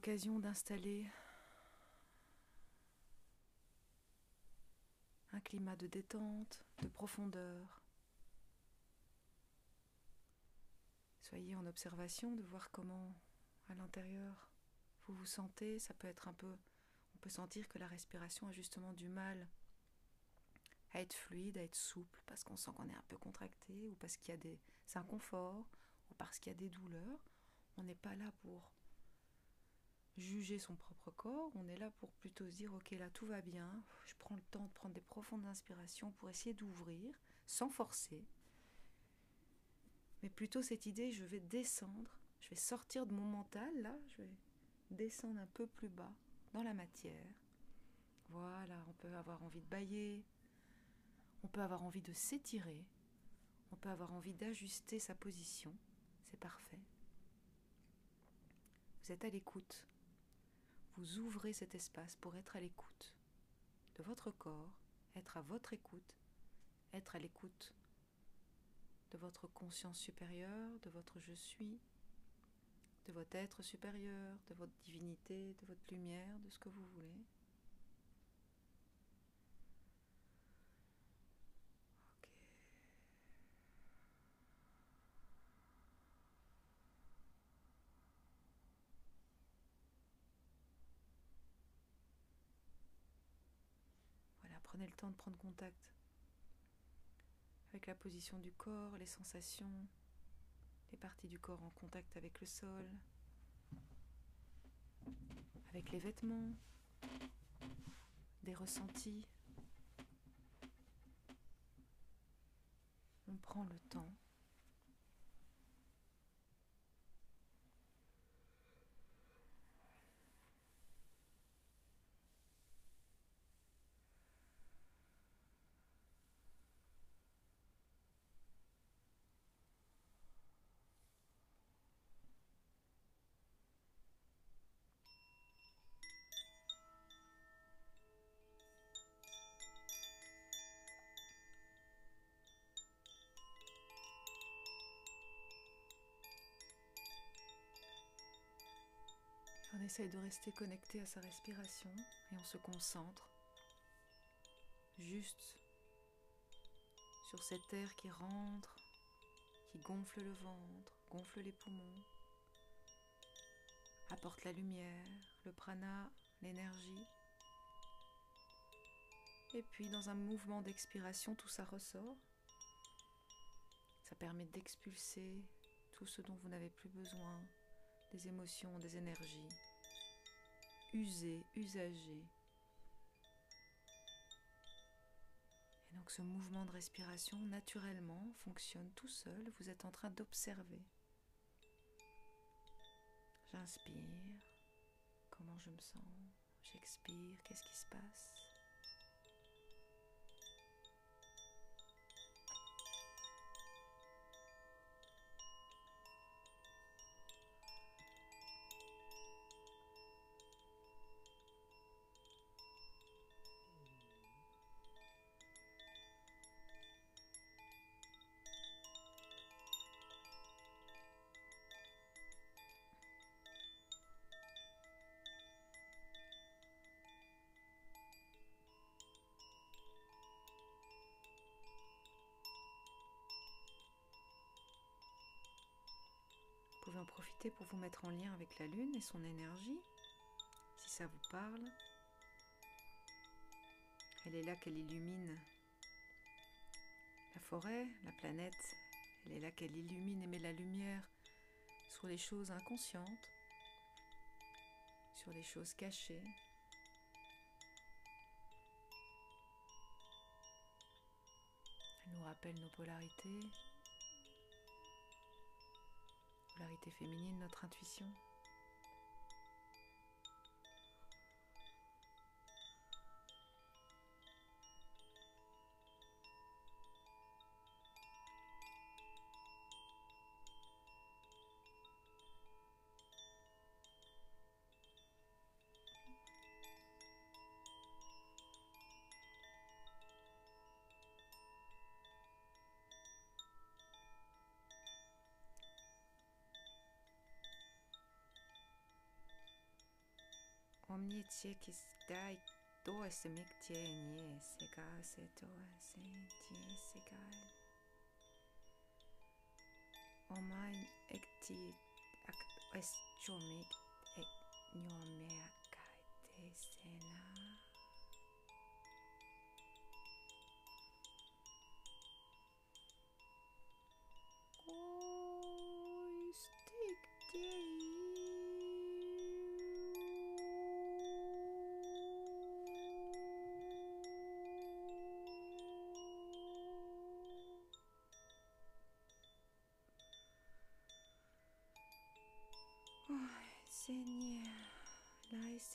d'installer un climat de détente, de profondeur. Soyez en observation de voir comment à l'intérieur vous vous sentez. Ça peut être un peu. On peut sentir que la respiration a justement du mal à être fluide, à être souple, parce qu'on sent qu'on est un peu contracté, ou parce qu'il y a des inconforts, ou parce qu'il y a des douleurs. On n'est pas là pour juger son propre corps, on est là pour plutôt se dire ok là tout va bien, je prends le temps de prendre des profondes inspirations pour essayer d'ouvrir, sans forcer. Mais plutôt cette idée, je vais descendre, je vais sortir de mon mental, là, je vais descendre un peu plus bas dans la matière. Voilà, on peut avoir envie de bailler, on peut avoir envie de s'étirer, on peut avoir envie d'ajuster sa position, c'est parfait. Vous êtes à l'écoute vous ouvrez cet espace pour être à l'écoute de votre corps, être à votre écoute, être à l'écoute de votre conscience supérieure, de votre je suis, de votre être supérieur, de votre divinité, de votre lumière, de ce que vous voulez. De prendre contact avec la position du corps, les sensations, les parties du corps en contact avec le sol, avec les vêtements, des ressentis. On prend le temps essaye de rester connecté à sa respiration et on se concentre juste sur cet air qui rentre, qui gonfle le ventre, gonfle les poumons, apporte la lumière, le prana, l'énergie. Et puis dans un mouvement d'expiration, tout ça ressort. Ça permet d'expulser tout ce dont vous n'avez plus besoin, des émotions, des énergies, usées, usagées. Et donc ce mouvement de respiration naturellement fonctionne tout seul, vous êtes en train d'observer. J'inspire, comment je me sens, j'expire, qu'est-ce qui se passe? En profiter pour vous mettre en lien avec la Lune et son énergie, si ça vous parle. Elle est là qu'elle illumine la forêt, la planète. Elle est là qu'elle illumine et met la lumière sur les choses inconscientes, sur les choses cachées. Elle nous rappelle nos polarités, polarité féminine, notre intuition? Omni tie qui dai do se mic tie nie se ga se do se tie se ga o mai ek ti ak es chomik ek nyome kai te sena Oi,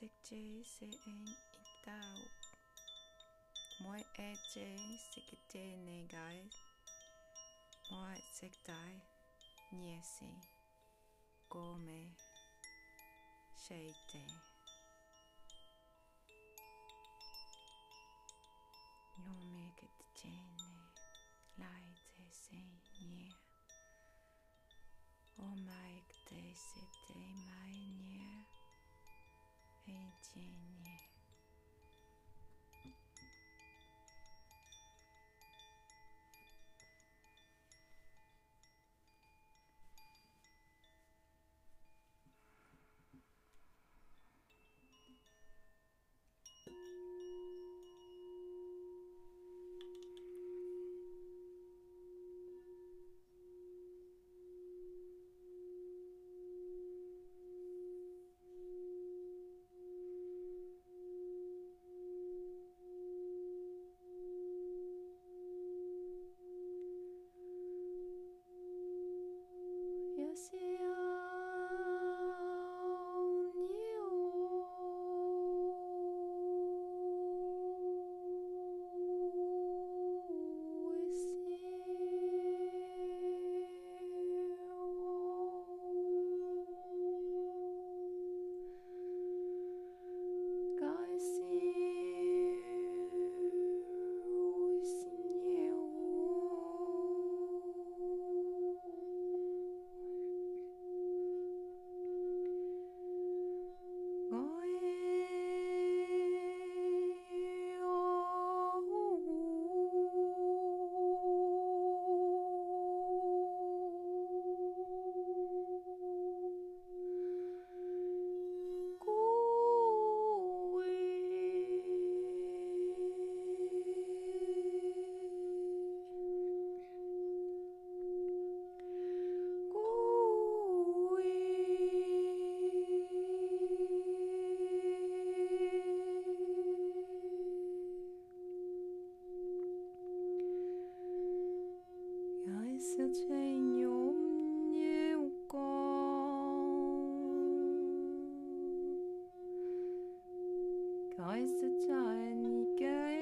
sikje se en itao. Moi eje sikje ne gai. Moi sikdai niesi. Gome sheite. No make it jene. Light e se nye. O maik te se te mai. видение. I used to tell you, ich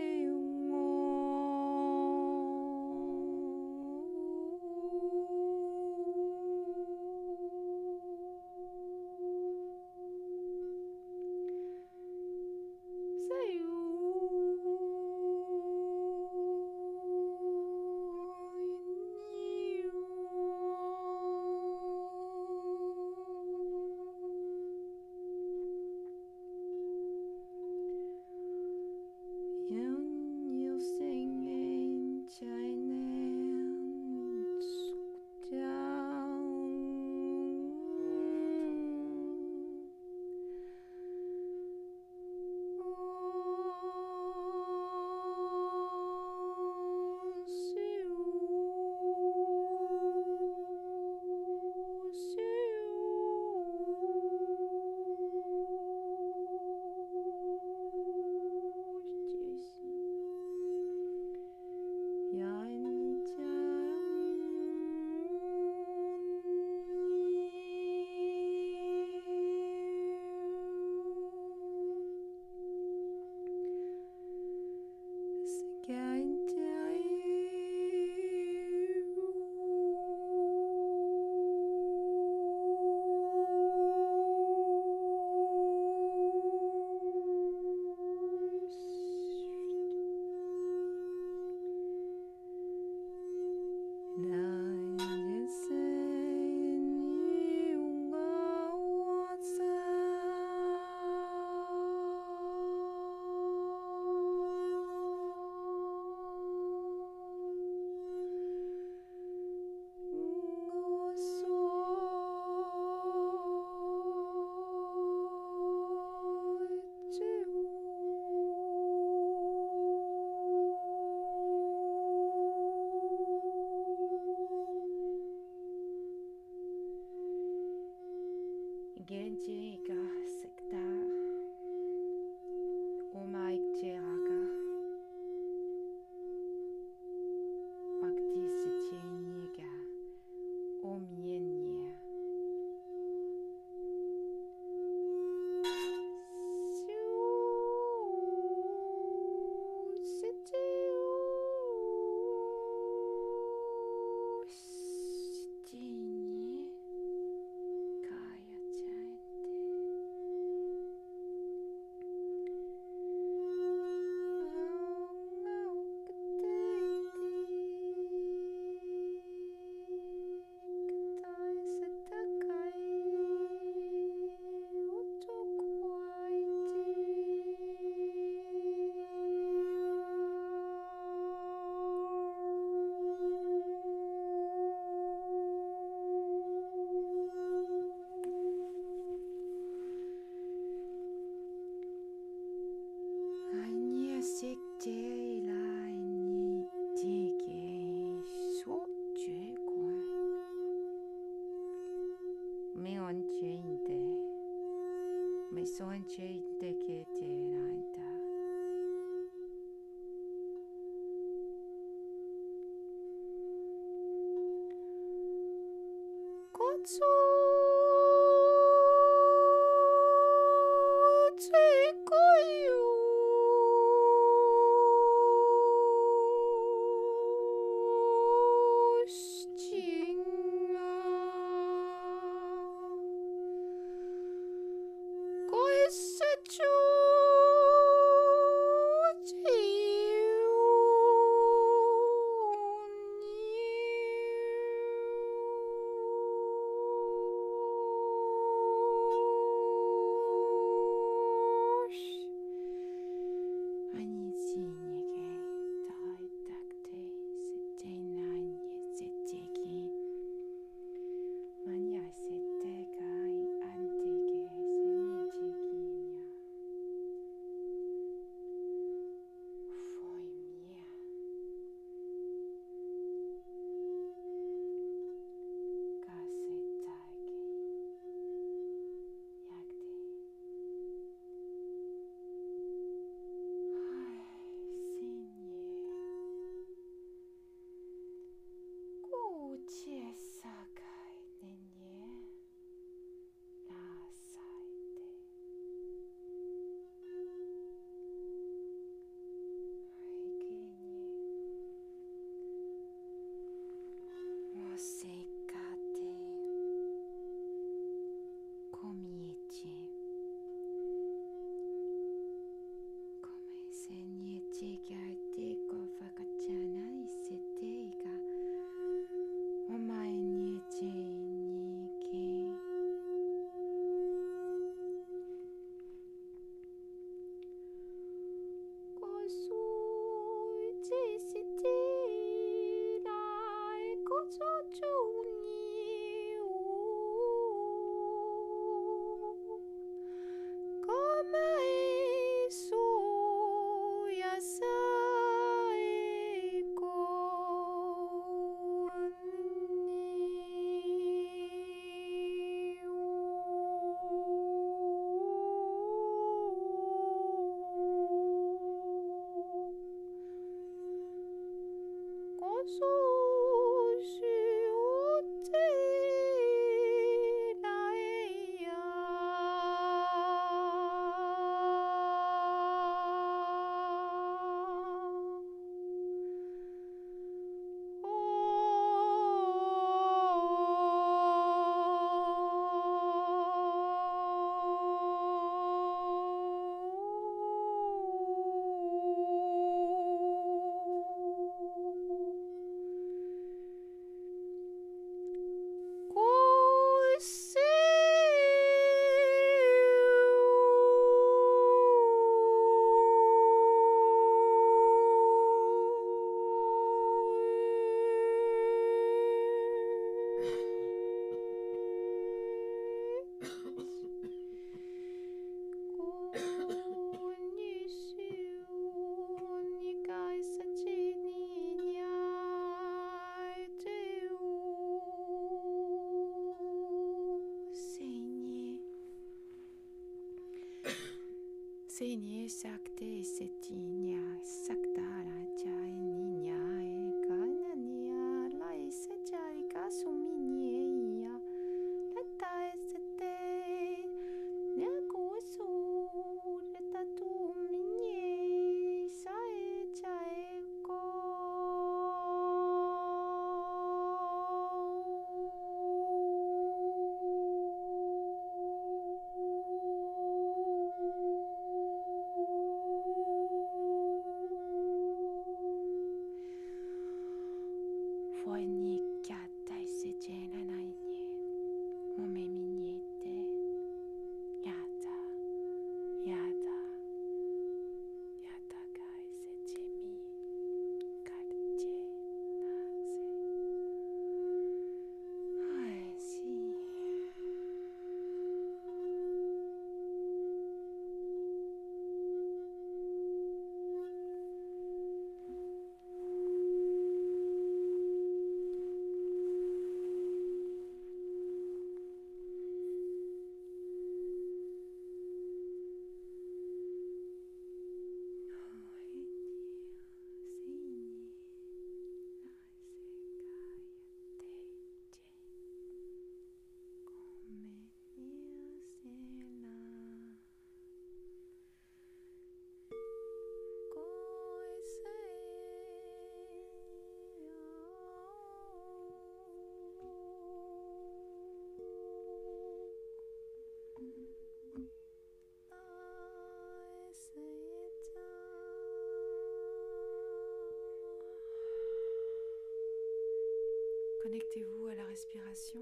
Connectez-vous à la respiration.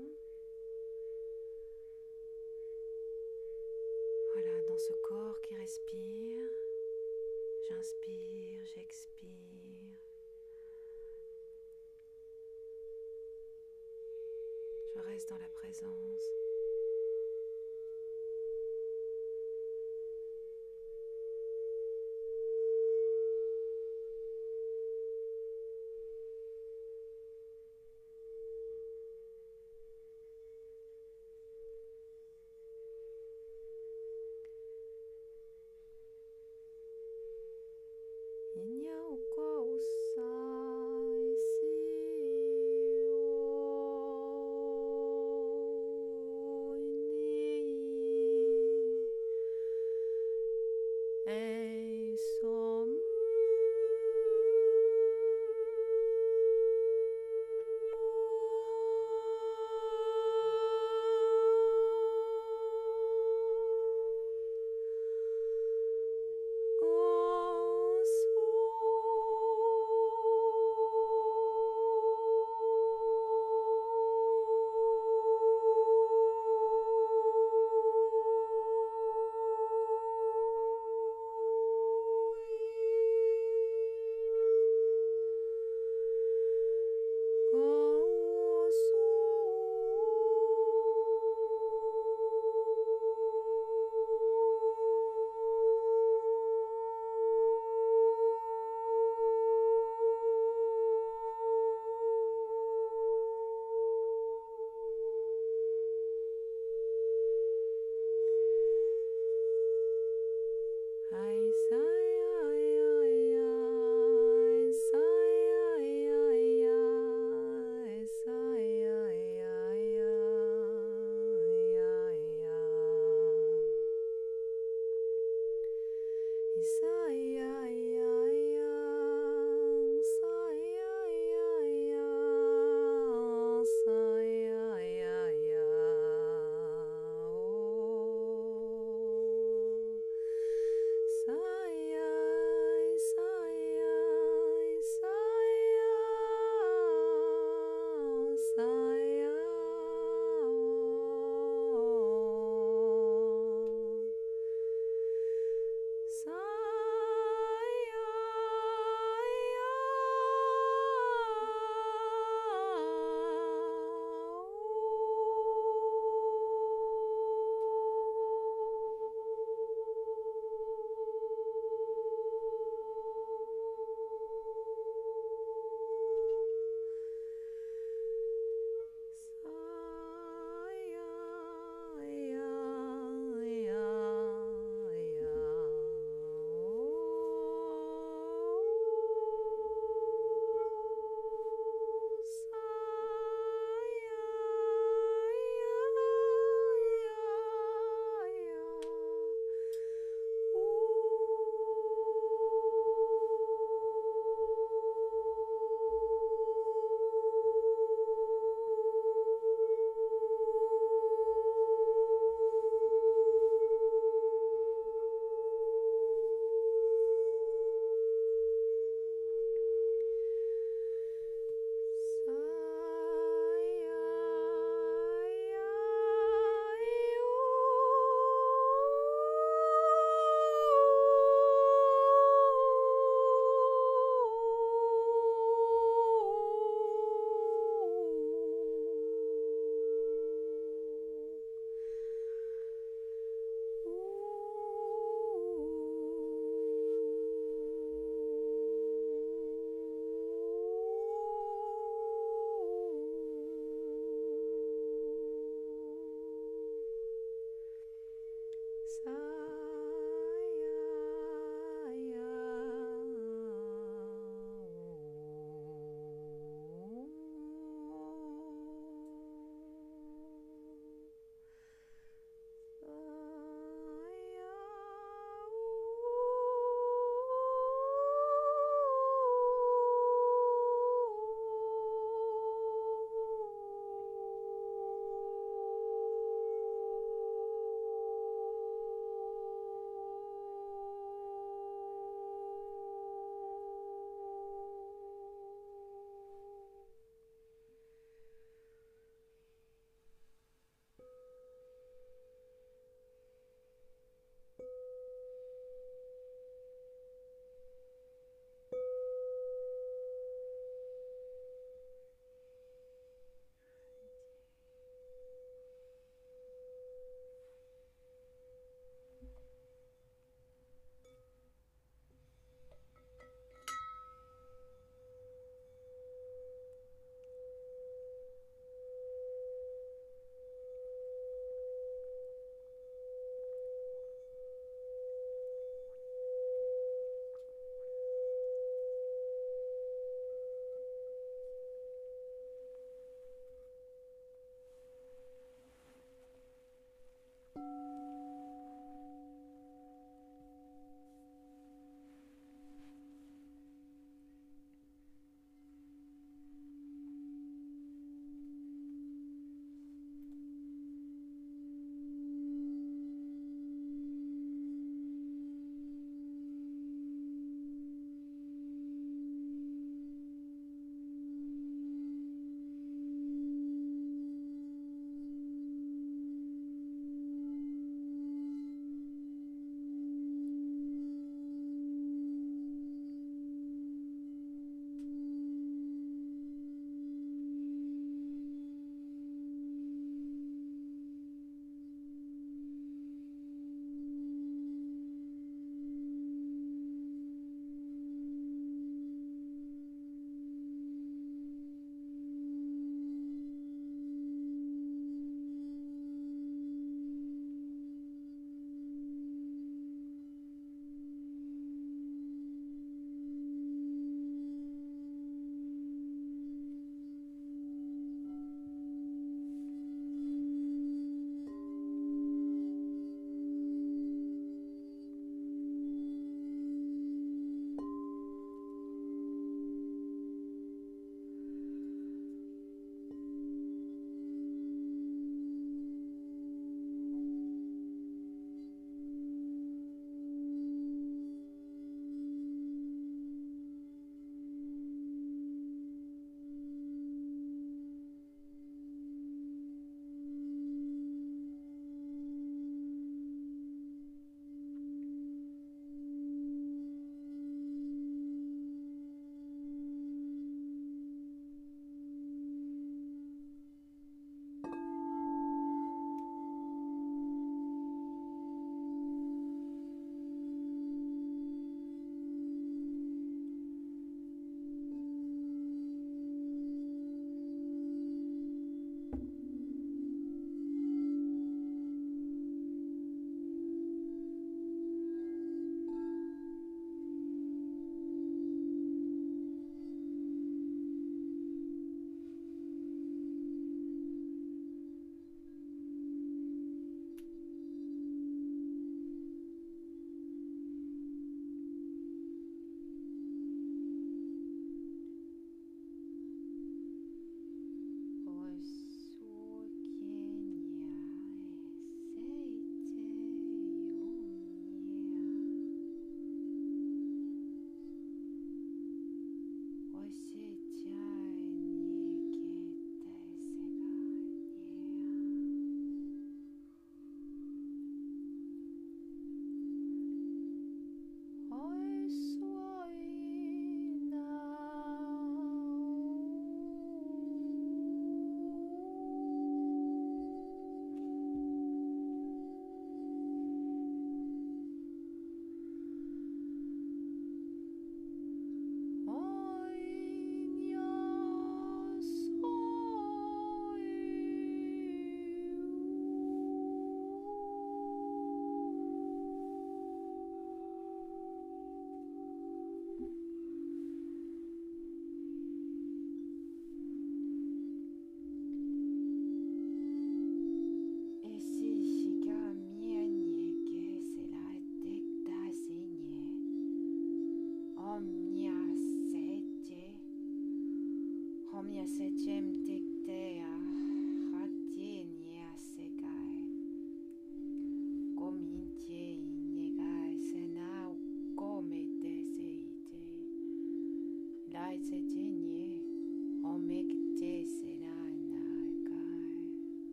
Voilà, dans ce corps qui respire, j'inspire, j'expire. Je reste dans la présence.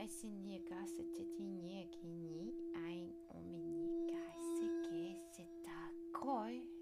Asinika setetini kini ein ominika seke setakoi. Akta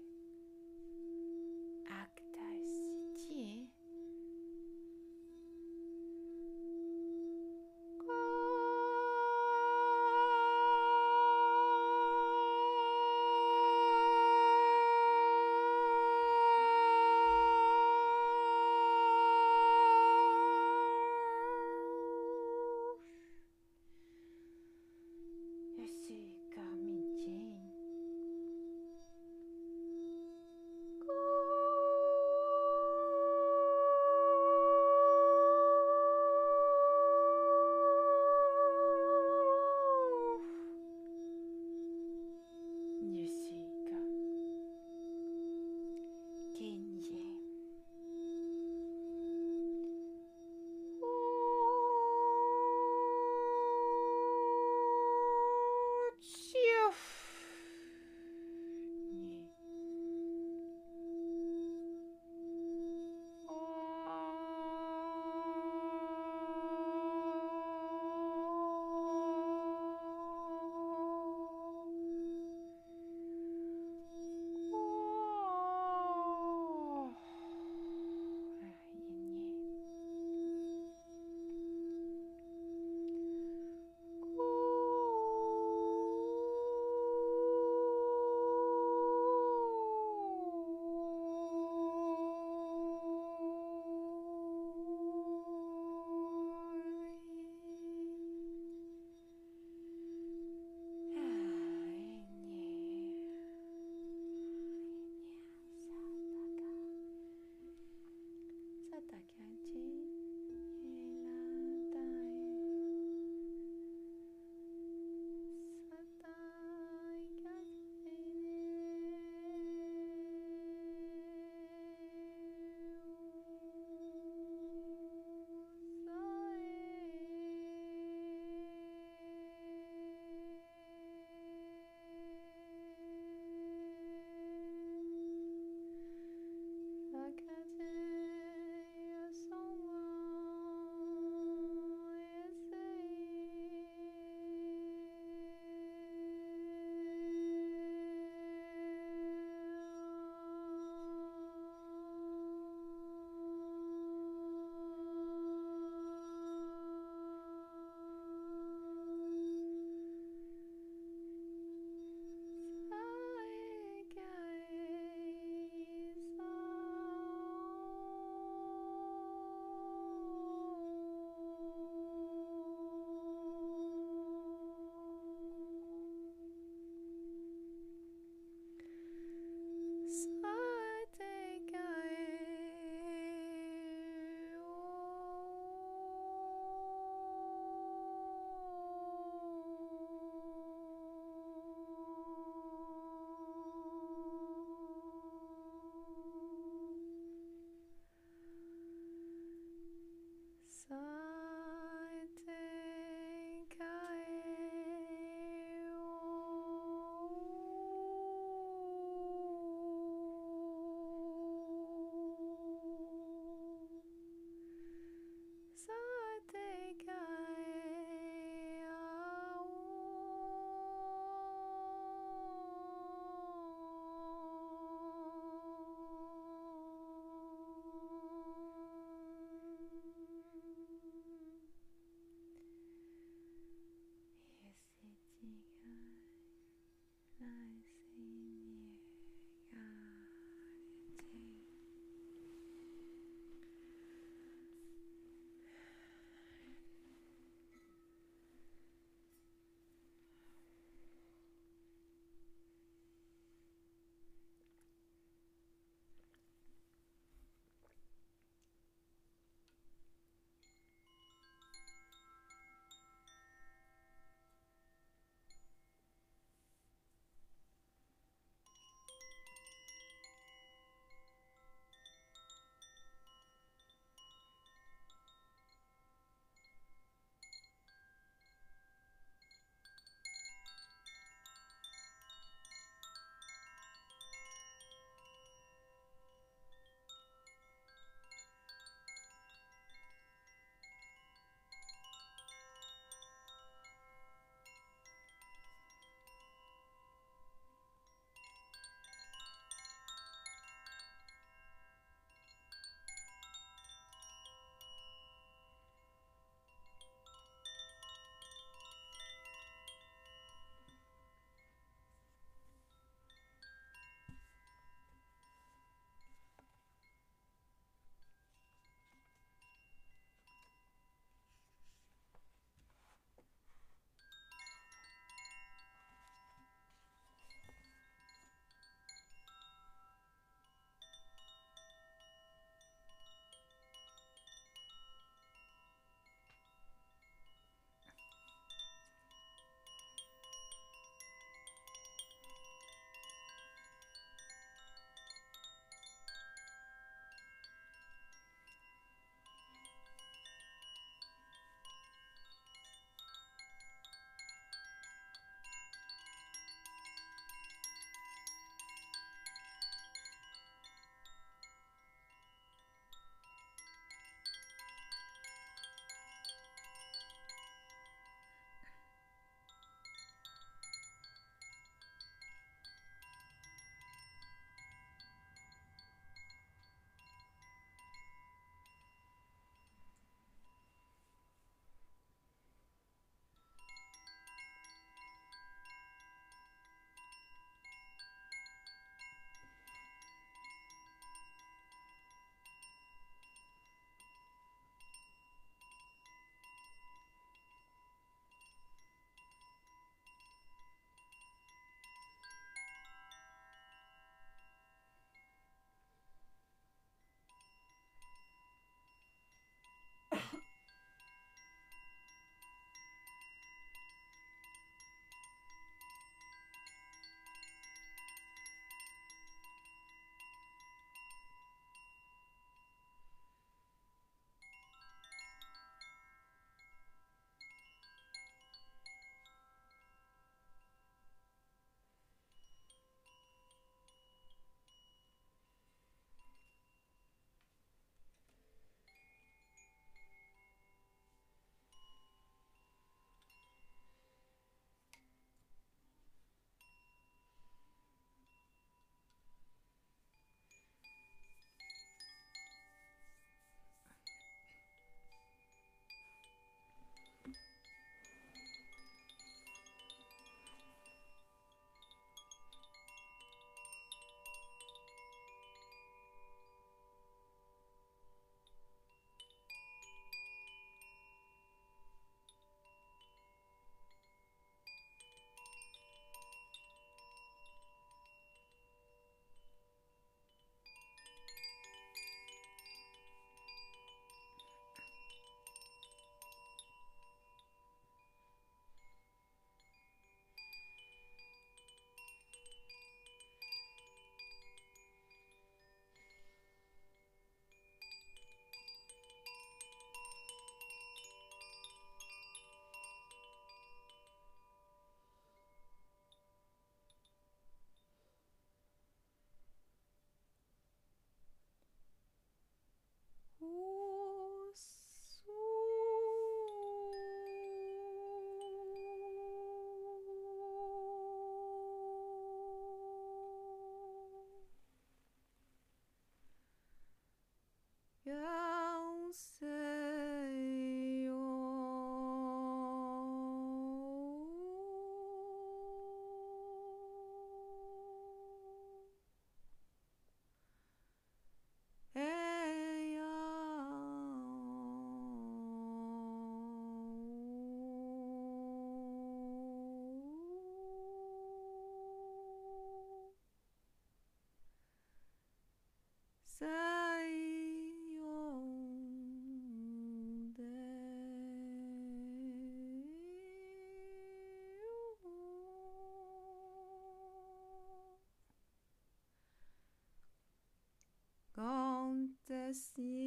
si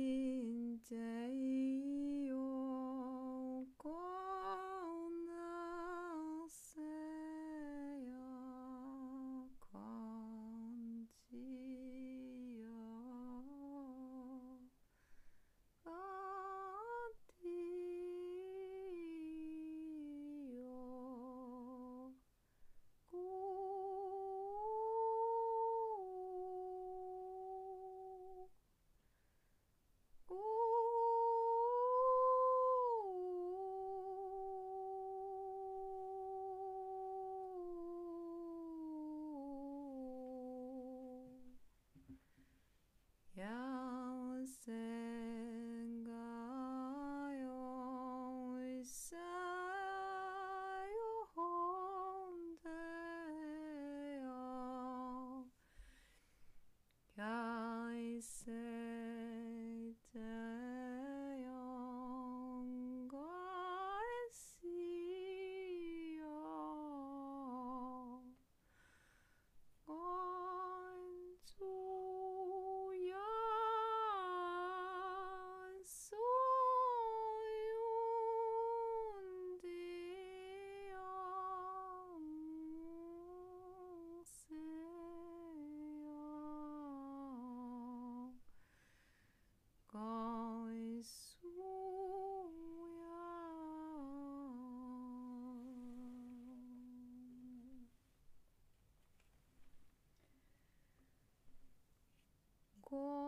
cool.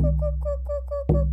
cu, cu, cu, cu, cu.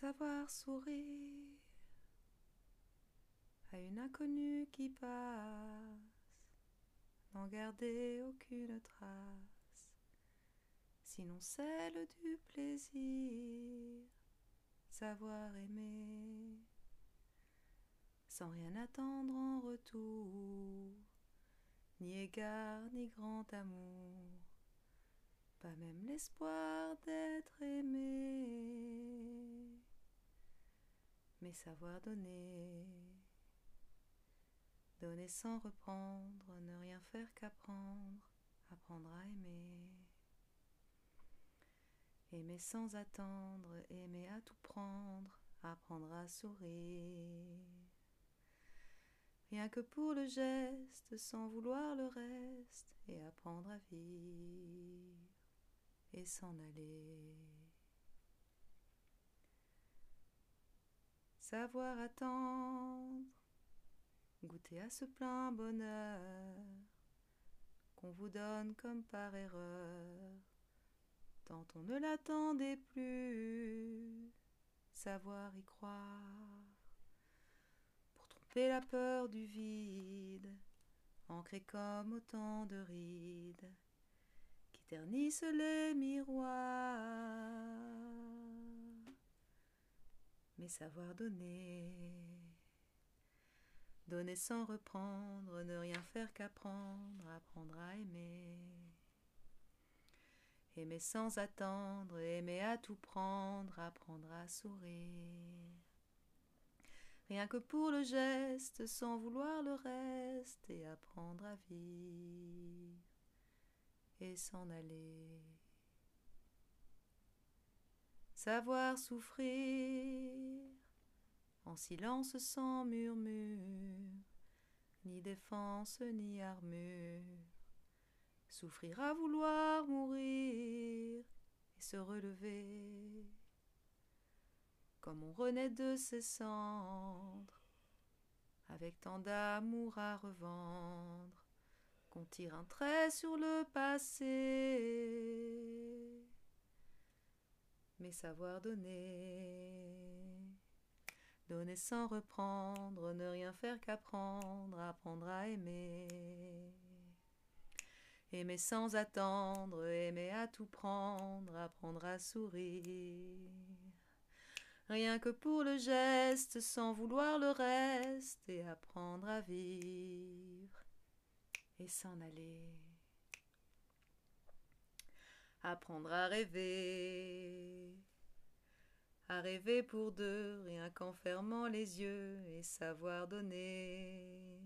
Savoir sourire. À une inconnue qui passe, n'en garder aucune trace, sinon celle du plaisir, savoir aimer, sans rien attendre en retour, ni égard ni grand amour, pas même l'espoir d'être aimé, mais savoir donner. Donner sans reprendre, ne rien faire qu'apprendre, apprendre à aimer. Aimer sans attendre, aimer à tout prendre, apprendre à sourire. Rien que pour le geste, sans vouloir le reste, et apprendre à vivre et s'en aller. Savoir attendre. Goûter à ce plein bonheur qu'on vous donne comme par erreur, tant on ne l'attendait plus, savoir y croire, pour tromper la peur du vide, ancré comme autant de rides qui ternissent les miroirs, mais savoir donner Donner sans reprendre, ne rien faire qu'apprendre, apprendre à aimer. Aimer sans attendre, aimer à tout prendre, apprendre à sourire. Rien que pour le geste, sans vouloir le reste, et apprendre à vivre et s'en aller. Savoir souffrir. En silence sans murmure, ni défense ni armure, souffrir à vouloir mourir et se relever, comme on renaît de ses cendres, avec tant d'amour à revendre, qu'on tire un trait sur le passé, mais savoir donner Donner sans reprendre, ne rien faire qu'apprendre, apprendre à aimer. Aimer sans attendre, aimer à tout prendre, apprendre à sourire. Rien que pour le geste, sans vouloir le reste, et apprendre à vivre et s'en aller. Apprendre à rêver à rêver pour deux, rien qu'en fermant les yeux et savoir donner.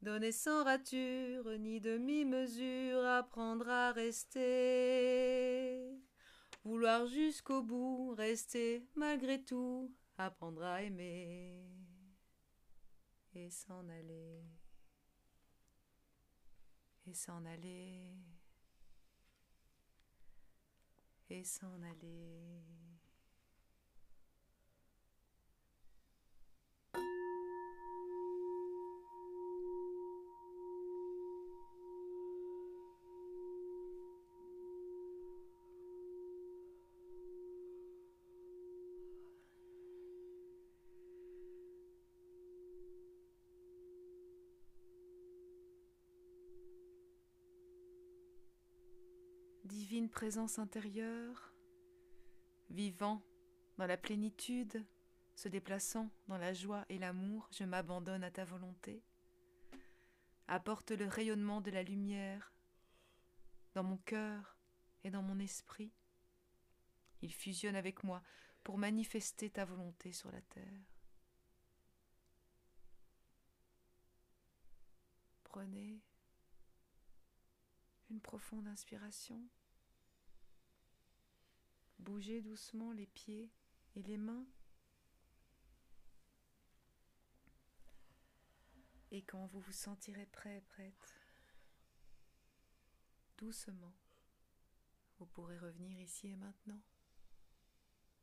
Donner sans rature ni demi-mesure, apprendre à rester. Vouloir jusqu'au bout, rester malgré tout, apprendre à aimer et s'en aller. Et s'en aller. Et s'en aller. Présence intérieure, vivant dans la plénitude, se déplaçant dans la joie et l'amour, je m'abandonne à ta volonté. Apporte le rayonnement de la lumière dans mon cœur et dans mon esprit. Il fusionne avec moi pour manifester ta volonté sur la terre. Prenez une profonde inspiration. Bougez doucement les pieds et les mains. Et quand vous vous sentirez prêt prête, doucement, vous pourrez revenir ici et maintenant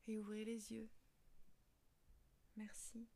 et ouvrir les yeux. Merci.